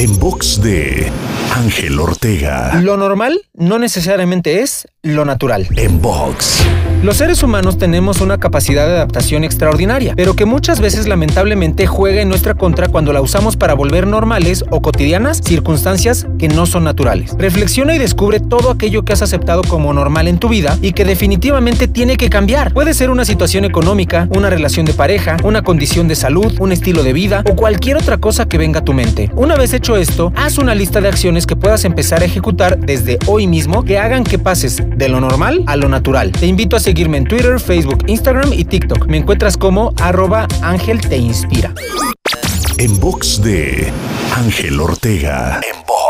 En box de Ángel Ortega. Lo normal no necesariamente es lo natural. En box. Los seres humanos tenemos una capacidad de adaptación extraordinaria, pero que muchas veces lamentablemente juega en nuestra contra cuando la usamos para volver normales o cotidianas circunstancias que no son naturales. Reflexiona y descubre todo aquello que has aceptado como normal en tu vida y que definitivamente tiene que cambiar. Puede ser una situación económica, una relación de pareja, una condición de salud, un estilo de vida o cualquier otra cosa que venga a tu mente. Una vez hecho esto, haz una lista de acciones que puedas empezar a ejecutar desde hoy mismo que hagan que pases de lo normal a lo natural. Te invito a seguirme en Twitter, Facebook, Instagram y TikTok. Me encuentras como arroba Ángel Te Inspira. En box de Ángel Ortega. En box.